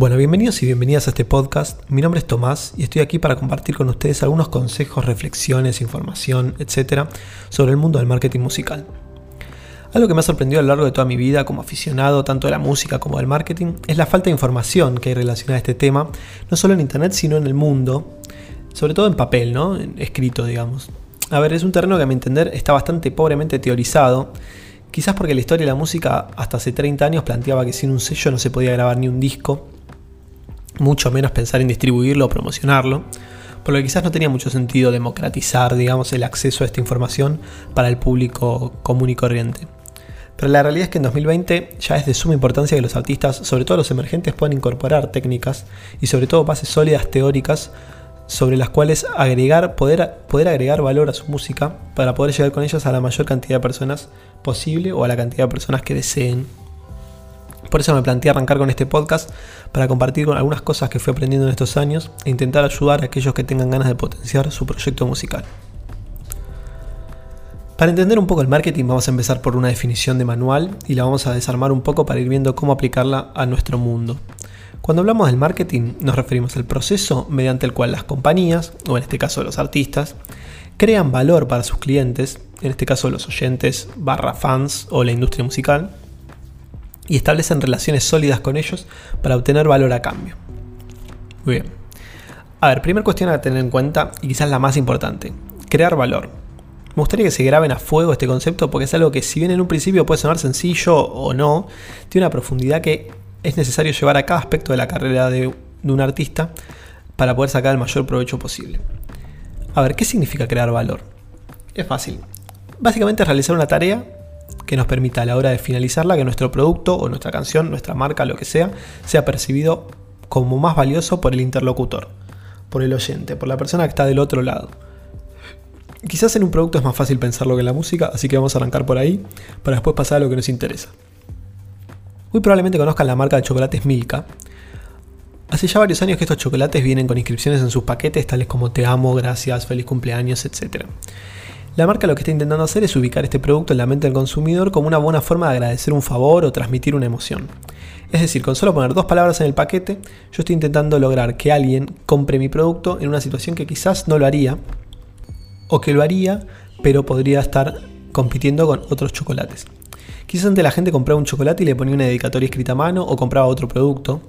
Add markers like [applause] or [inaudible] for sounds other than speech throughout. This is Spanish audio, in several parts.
Bueno, bienvenidos y bienvenidas a este podcast. Mi nombre es Tomás y estoy aquí para compartir con ustedes algunos consejos, reflexiones, información, etcétera, sobre el mundo del marketing musical. Algo que me ha sorprendido a lo largo de toda mi vida como aficionado tanto de la música como del marketing es la falta de información que hay relacionada a este tema, no solo en internet sino en el mundo, sobre todo en papel, ¿no? En escrito, digamos. A ver, es un terreno que a mi entender está bastante pobremente teorizado Quizás porque la historia de la música hasta hace 30 años planteaba que sin un sello no se podía grabar ni un disco, mucho menos pensar en distribuirlo o promocionarlo, por lo que quizás no tenía mucho sentido democratizar, digamos, el acceso a esta información para el público común y corriente. Pero la realidad es que en 2020 ya es de suma importancia que los artistas, sobre todo los emergentes, puedan incorporar técnicas y sobre todo bases sólidas teóricas sobre las cuales agregar, poder, poder agregar valor a su música para poder llegar con ellas a la mayor cantidad de personas posible o a la cantidad de personas que deseen. Por eso me planteé arrancar con este podcast para compartir con algunas cosas que fui aprendiendo en estos años e intentar ayudar a aquellos que tengan ganas de potenciar su proyecto musical. Para entender un poco el marketing vamos a empezar por una definición de manual y la vamos a desarmar un poco para ir viendo cómo aplicarla a nuestro mundo. Cuando hablamos del marketing nos referimos al proceso mediante el cual las compañías, o en este caso los artistas, crean valor para sus clientes, en este caso los oyentes barra fans o la industria musical, y establecen relaciones sólidas con ellos para obtener valor a cambio. Muy bien. A ver, primera cuestión a tener en cuenta, y quizás la más importante, crear valor. Me gustaría que se graben a fuego este concepto porque es algo que si bien en un principio puede sonar sencillo o no, tiene una profundidad que es necesario llevar a cada aspecto de la carrera de, un artista para poder sacar el mayor provecho posible. A ver, ¿qué significa crear valor? Es fácil. Básicamente es realizar una tarea que nos permita a la hora de finalizarla que nuestro producto o nuestra canción, nuestra marca, lo que sea, sea percibido como más valioso por el interlocutor, por el oyente, por la persona que está del otro lado. Quizás en un producto es más fácil pensarlo que en la música, así que vamos a arrancar por ahí para después pasar a lo que nos interesa. Muy probablemente conozcan la marca de chocolates Milka. Hace ya varios años que estos chocolates vienen con inscripciones en sus paquetes tales como te amo, gracias, feliz cumpleaños, etc. La marca lo que está intentando hacer es ubicar este producto en la mente del consumidor como una buena forma de agradecer un favor o transmitir una emoción. Es decir, con solo poner dos palabras en el paquete, yo estoy intentando lograr que alguien compre mi producto en una situación que quizás no lo haría, o que lo haría, pero podría estar compitiendo con otros chocolates. Quizás antes la gente compraba un chocolate y le ponía una dedicatoria escrita a mano o compraba otro producto.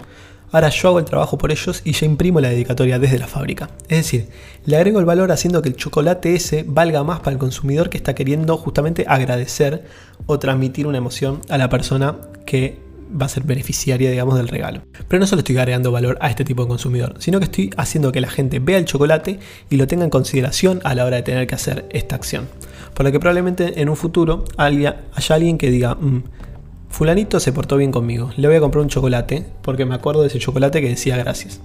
Ahora yo hago el trabajo por ellos y ya imprimo la dedicatoria desde la fábrica. Es decir, le agrego el valor haciendo que el chocolate ese valga más para el consumidor que está queriendo justamente agradecer o transmitir una emoción a la persona que va a ser beneficiaria, digamos, del regalo. Pero no solo estoy agregando valor a este tipo de consumidor, sino que estoy haciendo que la gente vea el chocolate y lo tenga en consideración a la hora de tener que hacer esta acción. Por lo que probablemente en un futuro haya, alguien que diga, mm, fulanito se portó bien conmigo, le voy a comprar un chocolate porque me acuerdo de ese chocolate que decía gracias.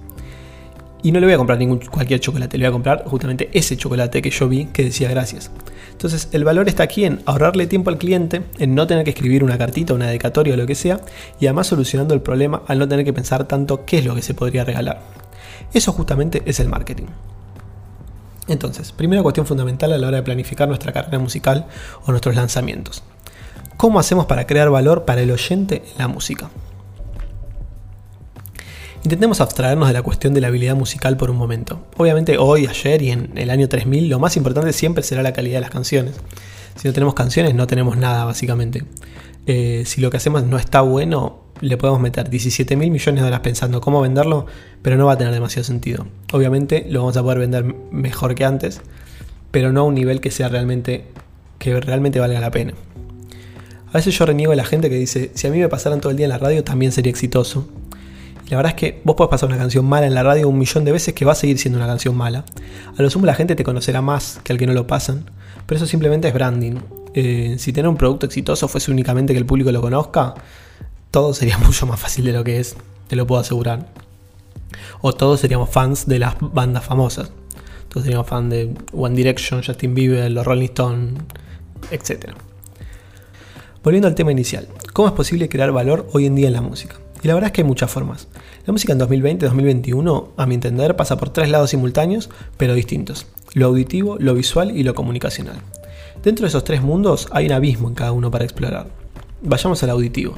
Y no le voy a comprar ningún cualquier chocolate, le voy a comprar justamente ese chocolate que yo vi que decía gracias. Entonces el valor está aquí en ahorrarle tiempo al cliente, en no tener que escribir una cartita, una dedicatoria o lo que sea, y además solucionando el problema al no tener que pensar tanto qué es lo que se podría regalar. Eso justamente es el marketing. Entonces, primera cuestión fundamental a la hora de planificar nuestra carrera musical o nuestros lanzamientos. ¿Cómo hacemos para crear valor para el oyente en la música? Intentemos abstraernos de la cuestión de la habilidad musical por un momento. Obviamente hoy, ayer y en el año 3000 lo más importante siempre será la calidad de las canciones. Si no tenemos canciones no tenemos nada básicamente. Eh, si lo que hacemos no está bueno, le podemos meter 17 mil millones de dólares pensando cómo venderlo, pero no va a tener demasiado sentido. Obviamente lo vamos a poder vender mejor que antes, pero no a un nivel que sea realmente que realmente valga la pena. A veces yo reniego a la gente que dice, si a mí me pasaran todo el día en la radio también sería exitoso. Y la verdad es que vos podés pasar una canción mala en la radio un millón de veces que va a seguir siendo una canción mala. A lo sumo la gente te conocerá más que al que no lo pasan, pero eso simplemente es branding. Eh, si tener un producto exitoso fuese únicamente que el público lo conozca, todo sería [laughs] mucho más fácil de lo que es, te lo puedo asegurar. O todos seríamos fans de las bandas famosas. Todos seríamos fans de One Direction, Justin Bieber, los Rolling Stones, etc. Volviendo al tema inicial, ¿cómo es posible crear valor hoy en día en la música? Y la verdad es que hay muchas formas. La música en 2020-2021, a mi entender, pasa por tres lados simultáneos, pero distintos. Lo auditivo, lo visual y lo comunicacional. Dentro de esos tres mundos hay un abismo en cada uno para explorar. Vayamos al auditivo.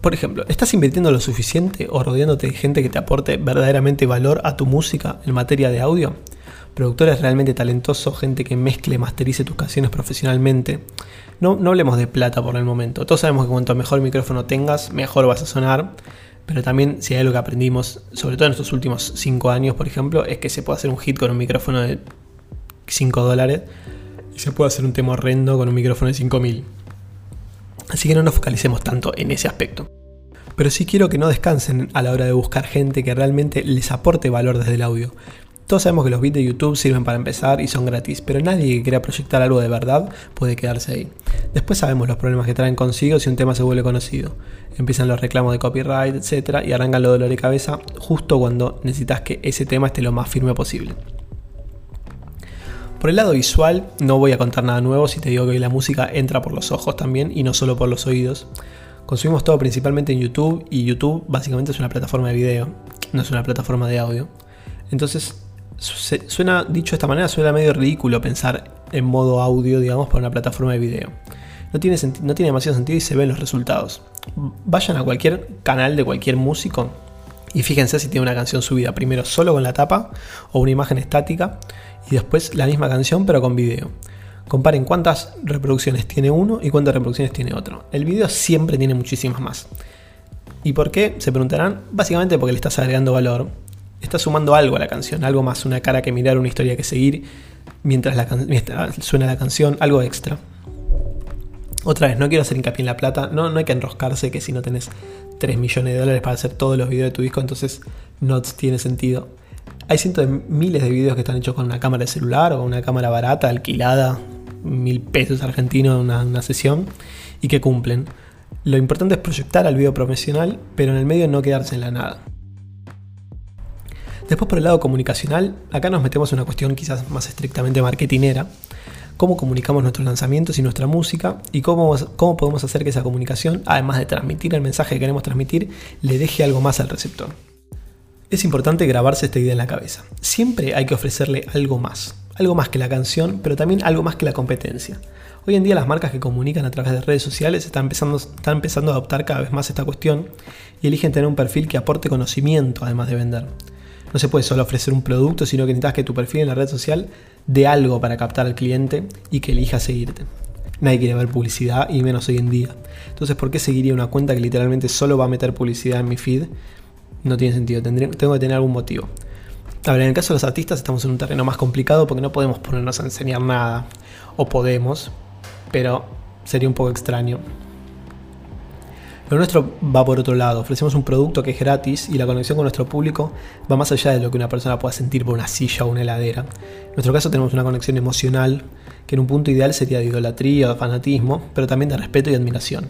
Por ejemplo, ¿estás invirtiendo lo suficiente o rodeándote de gente que te aporte verdaderamente valor a tu música en materia de audio? Productores realmente talentosos, gente que mezcle masterice tus canciones profesionalmente. No, no hablemos de plata por el momento. Todos sabemos que cuanto mejor micrófono tengas, mejor vas a sonar. Pero también si hay algo que aprendimos, sobre todo en estos últimos 5 años, por ejemplo, es que se puede hacer un hit con un micrófono de 5 dólares y se puede hacer un tema horrendo con un micrófono de 5000. Así que no nos focalicemos tanto en ese aspecto. Pero sí quiero que no descansen a la hora de buscar gente que realmente les aporte valor desde el audio. Todos sabemos que los bits de YouTube sirven para empezar y son gratis, pero nadie que quiera proyectar algo de verdad puede quedarse ahí. Después sabemos los problemas que traen consigo si un tema se vuelve conocido. Empiezan los reclamos de copyright, etc. y arrancan los dolores de cabeza justo cuando necesitas que ese tema esté lo más firme posible. Por el lado visual, no voy a contar nada nuevo si te digo que hoy la música entra por los ojos también y no solo por los oídos. Consumimos todo principalmente en YouTube y YouTube básicamente es una plataforma de video, no es una plataforma de audio. Entonces, suena, dicho de esta manera, suena medio ridículo pensar en modo audio, digamos, para una plataforma de video. No tiene, no tiene demasiado sentido y se ven los resultados. Vayan a cualquier canal de cualquier músico y fíjense si tiene una canción subida primero solo con la tapa o una imagen estática y después la misma canción pero con video. Comparen cuántas reproducciones tiene uno y cuántas reproducciones tiene otro. El video siempre tiene muchísimas más. ¿Y por qué? Se preguntarán. Básicamente porque le estás agregando valor. Estás sumando algo a la canción, algo más, una cara que mirar, una historia que seguir mientras, la suena la canción, algo extra. Otra vez, no quiero hacer hincapié en la plata, no, no hay que enroscarse que si no tenés 3 millones de dólares para hacer todos los videos de tu disco, entonces no tiene sentido. Hay cientos de miles de videos que están hechos con una cámara de celular o una cámara barata, alquilada, mil pesos argentinos una, una sesión, y que cumplen. Lo importante es proyectar al video profesional, pero en el medio no quedarse en la nada. Después por el lado comunicacional, acá nos metemos en una cuestión quizás más estrictamente marketinera, cómo comunicamos nuestros lanzamientos y nuestra música y cómo, cómo podemos hacer que esa comunicación, además de transmitir el mensaje que queremos transmitir, le deje algo más al receptor. Es importante grabarse esta idea en la cabeza. Siempre hay que ofrecerle algo más. Algo más que la canción, pero también algo más que la competencia. Hoy en día las marcas que comunican a través de redes sociales están empezando, están empezando a adoptar cada vez más esta cuestión y eligen tener un perfil que aporte conocimiento además de vender. No se puede solo ofrecer un producto, sino que necesitas que tu perfil en la red social dé algo para captar al cliente y que elija seguirte. Nadie quiere ver publicidad y menos hoy en día. Entonces, ¿por qué seguiría una cuenta que literalmente solo va a meter publicidad en mi feed no tiene sentido, tengo que tener algún motivo. A en el caso de los artistas estamos en un terreno más complicado porque no podemos ponernos a enseñar nada. O podemos, pero sería un poco extraño. Lo nuestro va por otro lado, ofrecemos un producto que es gratis y la conexión con nuestro público va más allá de lo que una persona pueda sentir por una silla o una heladera. En nuestro caso tenemos una conexión emocional que en un punto ideal sería de idolatría o de fanatismo, pero también de respeto y admiración.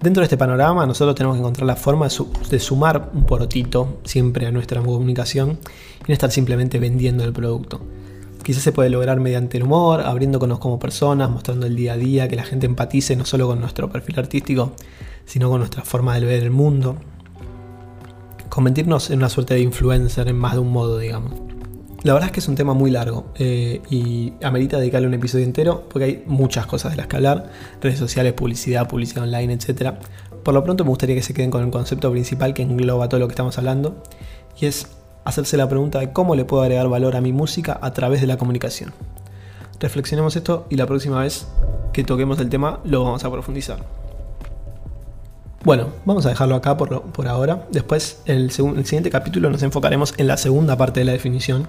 Dentro de este panorama nosotros tenemos que encontrar la forma de, sumar un porotito siempre a nuestra comunicación y no estar simplemente vendiendo el producto. Quizás se puede lograr mediante el humor, abriéndonos como personas, mostrando el día a día, que la gente empatice no solo con nuestro perfil artístico, sino con nuestra forma de ver el mundo. Convertirnos en una suerte de influencer en más de un modo, digamos. La verdad es que es un tema muy largo eh, y amerita dedicarle un episodio entero porque hay muchas cosas de las que hablar, redes sociales, publicidad, publicidad online, etc. Por lo pronto me gustaría que se queden con el concepto principal que engloba todo lo que estamos hablando y es hacerse la pregunta de cómo le puedo agregar valor a mi música a través de la comunicación. Reflexionemos esto y la próxima vez que toquemos el tema lo vamos a profundizar. Bueno, vamos a dejarlo acá por, por ahora. Después, en el, el, siguiente capítulo, nos enfocaremos en la segunda parte de la definición,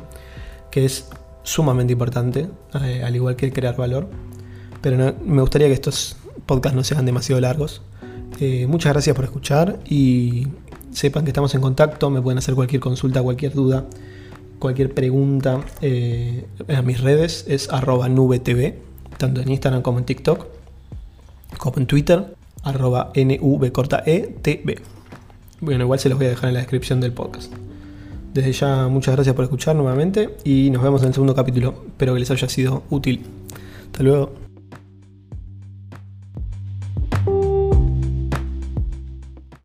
que es sumamente importante, eh, al igual que crear valor. Pero me gustaría que estos podcasts no sean demasiado largos. Eh, muchas gracias por escuchar y sepan que estamos en contacto, me pueden hacer cualquier consulta, cualquier duda, cualquier pregunta eh, en mis redes, es arroba nubetv, tanto en Instagram como en TikTok, como en Twitter arroba nvcortaetv. Bueno, igual se los voy a dejar en la descripción del podcast. Desde ya muchas gracias por escuchar nuevamente y nos vemos en el segundo capítulo. Espero que les haya sido útil. Hasta luego.